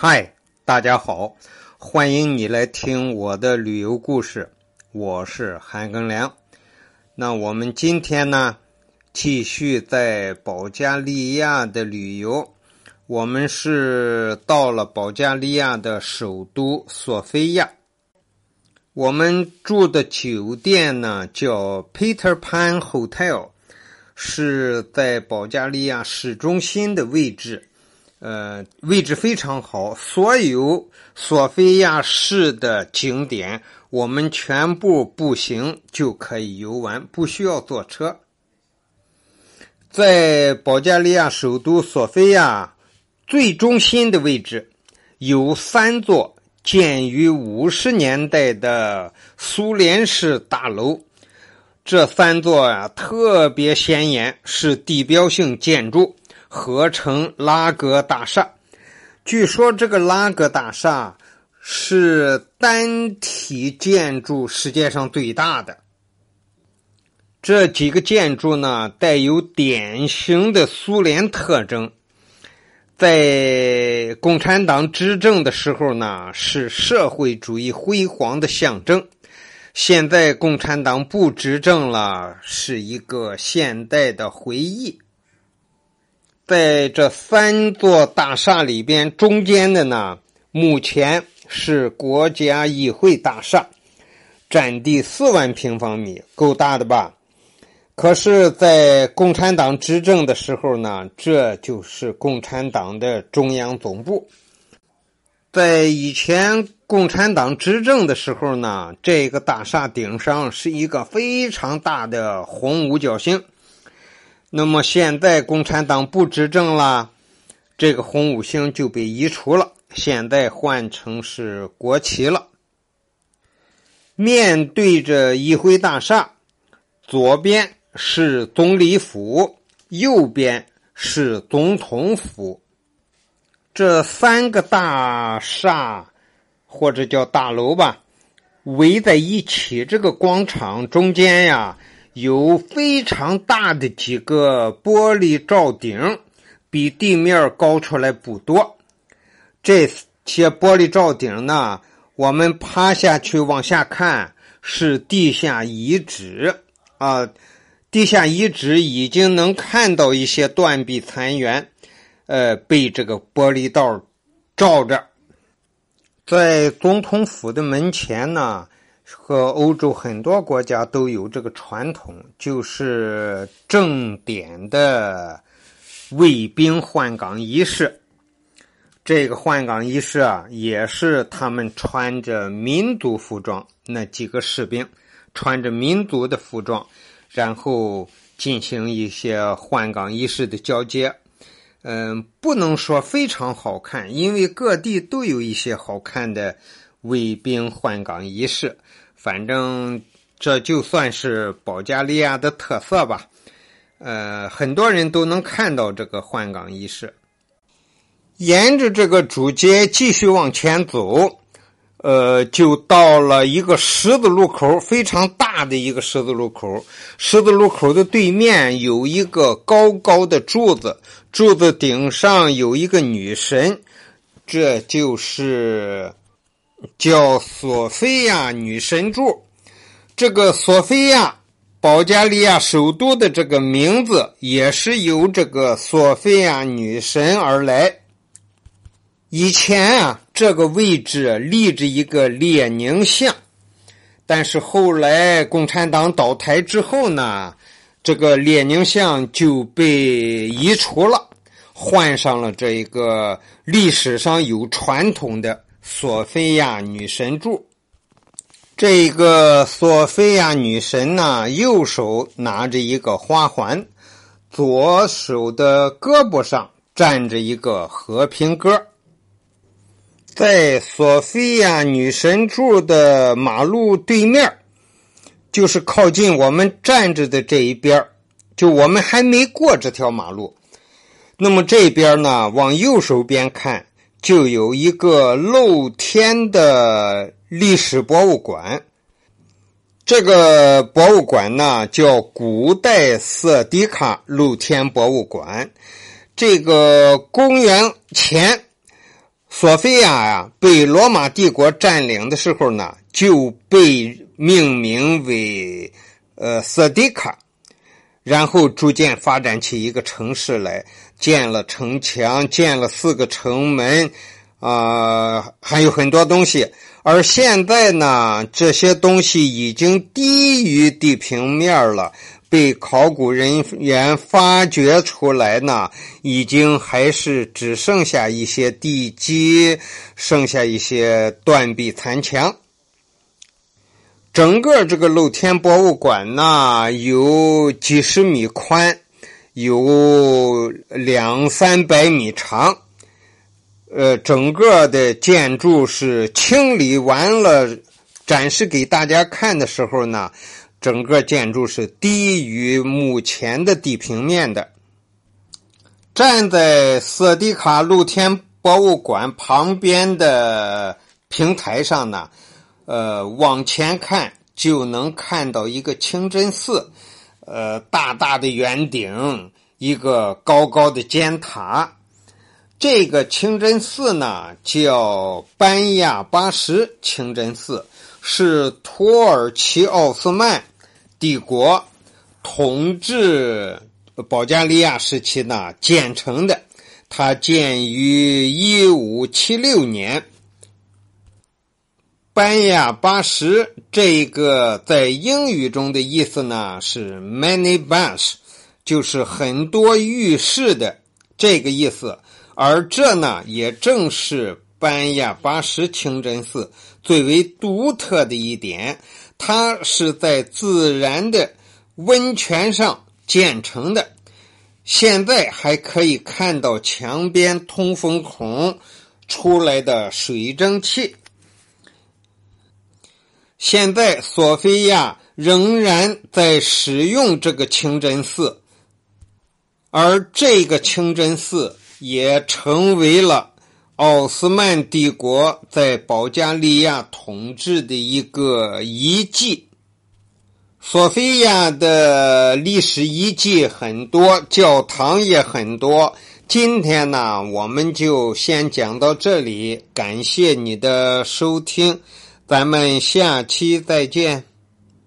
嗨，大家好，欢迎你来听我的旅游故事，我是韩庚良。那我们今天呢，继续在保加利亚的旅游。我们是到了保加利亚的首都索菲亚，我们住的酒店呢叫 Peter Pan Hotel，是在保加利亚市中心的位置。呃，位置非常好，所有索菲亚市的景点我们全部步行就可以游玩，不需要坐车。在保加利亚首都索菲亚最中心的位置，有三座建于五十年代的苏联式大楼，这三座啊特别显眼，是地标性建筑。合成拉格大厦，据说这个拉格大厦是单体建筑世界上最大的。这几个建筑呢，带有典型的苏联特征。在共产党执政的时候呢，是社会主义辉煌的象征。现在共产党不执政了，是一个现代的回忆。在这三座大厦里边，中间的呢，目前是国家议会大厦，占地四万平方米，够大的吧？可是，在共产党执政的时候呢，这就是共产党的中央总部。在以前共产党执政的时候呢，这个大厦顶上是一个非常大的红五角星。那么现在共产党不执政了，这个红五星就被移除了，现在换成是国旗了。面对着议会大厦，左边是总理府，右边是总统府。这三个大厦或者叫大楼吧，围在一起，这个广场中间呀。有非常大的几个玻璃罩顶，比地面高出来不多。这些玻璃罩顶呢，我们趴下去往下看，是地下遗址啊。地下遗址已经能看到一些断壁残垣，呃，被这个玻璃罩罩着。在总统府的门前呢。和欧洲很多国家都有这个传统，就是正典的卫兵换岗仪式。这个换岗仪式啊，也是他们穿着民族服装，那几个士兵穿着民族的服装，然后进行一些换岗仪式的交接。嗯，不能说非常好看，因为各地都有一些好看的卫兵换岗仪式。反正这就算是保加利亚的特色吧，呃，很多人都能看到这个换岗仪式。沿着这个主街继续往前走，呃，就到了一个十字路口，非常大的一个十字路口。十字路口的对面有一个高高的柱子，柱子顶上有一个女神，这就是。叫索菲亚女神柱，这个索菲亚，保加利亚首都的这个名字也是由这个索菲亚女神而来。以前啊，这个位置立着一个列宁像，但是后来共产党倒台之后呢，这个列宁像就被移除了，换上了这一个历史上有传统的。索菲亚女神柱，这个索菲亚女神呢，右手拿着一个花环，左手的胳膊上站着一个和平鸽。在索菲亚女神柱的马路对面，就是靠近我们站着的这一边就我们还没过这条马路。那么这边呢，往右手边看。就有一个露天的历史博物馆，这个博物馆呢叫古代色迪卡露天博物馆。这个公元前索菲亚呀，被罗马帝国占领的时候呢，就被命名为呃色迪卡，然后逐渐发展起一个城市来，建了城墙，建了四个城门，啊，还有很多东西。而现在呢，这些东西已经低于地平面了。被考古人员发掘出来呢，已经还是只剩下一些地基，剩下一些断壁残墙。整个这个露天博物馆呢，有几十米宽，有两三百米长。呃，整个的建筑是清理完了，展示给大家看的时候呢。整个建筑是低于目前的地平面的。站在色迪卡露天博物馆旁边的平台上呢，呃，往前看就能看到一个清真寺，呃，大大的圆顶，一个高高的尖塔。这个清真寺呢，叫班亚巴什清真寺。是土耳其奥斯曼帝国统治保加利亚时期呢建成的，它建于一五七六年。班亚巴什这个在英语中的意思呢是 many baths，就是很多浴室的这个意思，而这呢也正是。班亚巴什清真寺最为独特的一点，它是在自然的温泉上建成的。现在还可以看到墙边通风孔出来的水蒸气。现在索菲亚仍然在使用这个清真寺，而这个清真寺也成为了。奥斯曼帝国在保加利亚统治的一个遗迹，索菲亚的历史遗迹很多，教堂也很多。今天呢，我们就先讲到这里，感谢你的收听，咱们下期再见。